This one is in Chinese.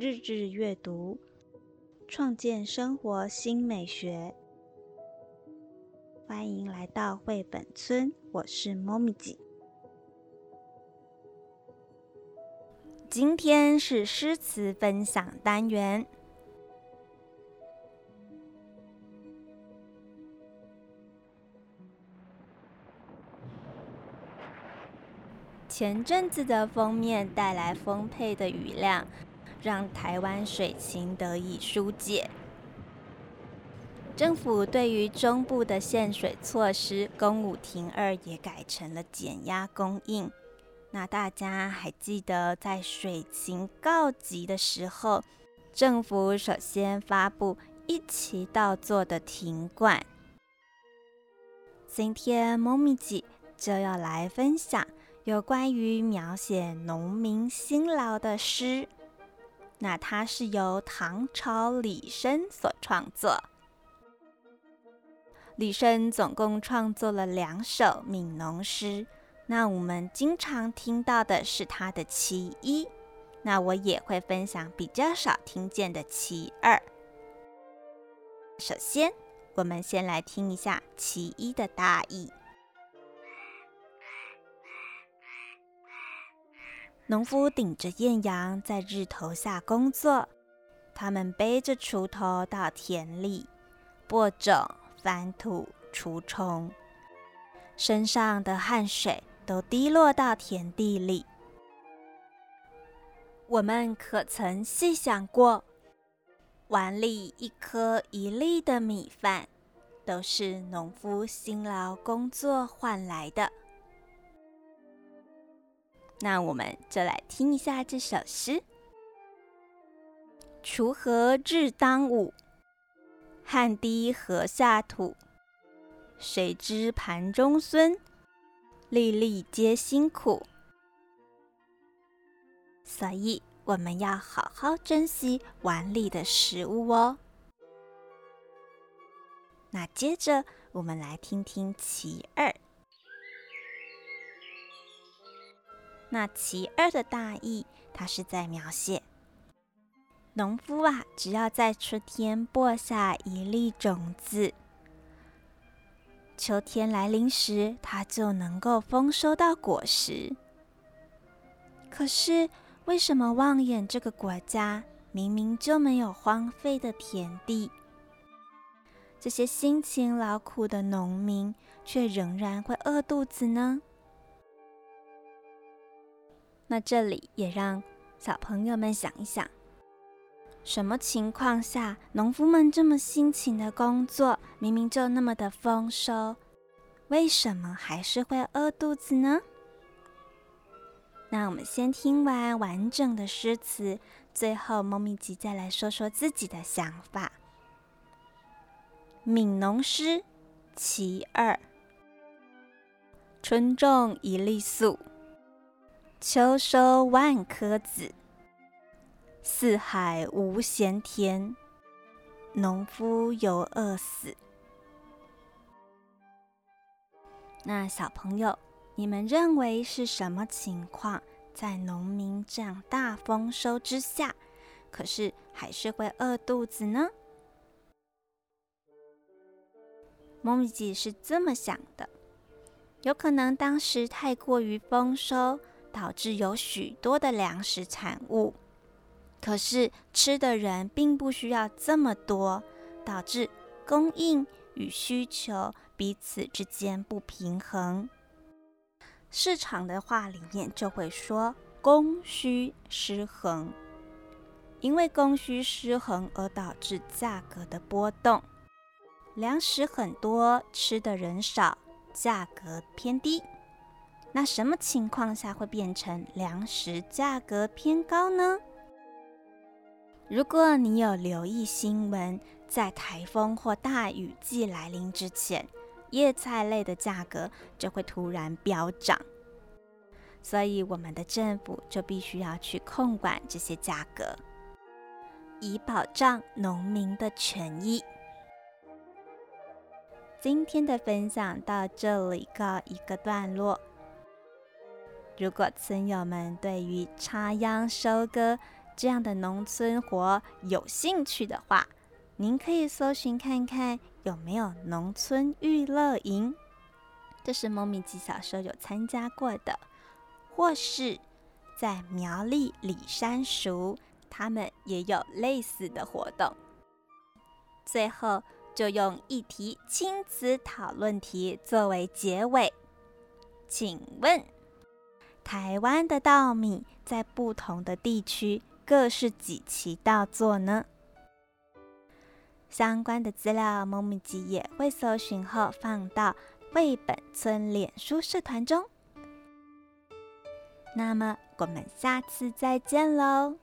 日日阅读，创建生活新美学。欢迎来到绘本村，我是猫咪姐。今天是诗词分享单元。前阵子的封面带来丰沛的雨量，让台湾水情得以疏解。政府对于中部的限水措施“公五停二”也改成了减压供应。那大家还记得在水情告急的时候，政府首先发布一起到做的停灌。今天猫咪姐就要来分享。有关于描写农民辛劳的诗，那它是由唐朝李绅所创作。李绅总共创作了两首悯农诗，那我们经常听到的是他的其一，那我也会分享比较少听见的其二。首先，我们先来听一下其一的大意。农夫顶着艳阳在日头下工作，他们背着锄头到田里播种、翻土、除虫，身上的汗水都滴落到田地里。我们可曾细想过，碗里一颗一粒的米饭，都是农夫辛劳工作换来的。那我们就来听一下这首诗：锄禾日当午，汗滴禾下土。谁知盘中孙，粒粒皆辛苦。所以我们要好好珍惜碗里的食物哦。那接着我们来听听其二。那其二的大意，它是在描写农夫啊，只要在春天播下一粒种子，秋天来临时，他就能够丰收到果实。可是，为什么望眼这个国家明明就没有荒废的田地，这些辛勤劳苦的农民却仍然会饿肚子呢？那这里也让小朋友们想一想：什么情况下农夫们这么辛勤的工作，明明就那么的丰收，为什么还是会饿肚子呢？那我们先听完完整的诗词，最后猫咪吉再来说说自己的想法。《悯农诗·其二》：春种一粒粟。秋收万颗子，四海无闲田，农夫犹饿死。那小朋友，你们认为是什么情况，在农民这样大丰收之下，可是还是会饿肚子呢？梦吉是这么想的：有可能当时太过于丰收。导致有许多的粮食产物，可是吃的人并不需要这么多，导致供应与需求彼此之间不平衡。市场的话里面就会说供需失衡，因为供需失衡而导致价格的波动。粮食很多，吃的人少，价格偏低。那什么情况下会变成粮食价格偏高呢？如果你有留意新闻，在台风或大雨季来临之前，叶菜类的价格就会突然飙涨，所以我们的政府就必须要去控管这些价格，以保障农民的权益。今天的分享到这里告一个段落。如果村友们对于插秧收割这样的农村活有兴趣的话，您可以搜寻看看有没有农村娱乐营，这是猫咪吉小时候有参加过的，或是在苗栗里山熟，他们也有类似的活动。最后，就用一题亲子讨论题作为结尾，请问，台湾的稻米在不同的地区各是几期稻作呢？相关的资料，猫咪吉也会搜寻后放到绘本村脸书社团中。那么，我们下次再见喽！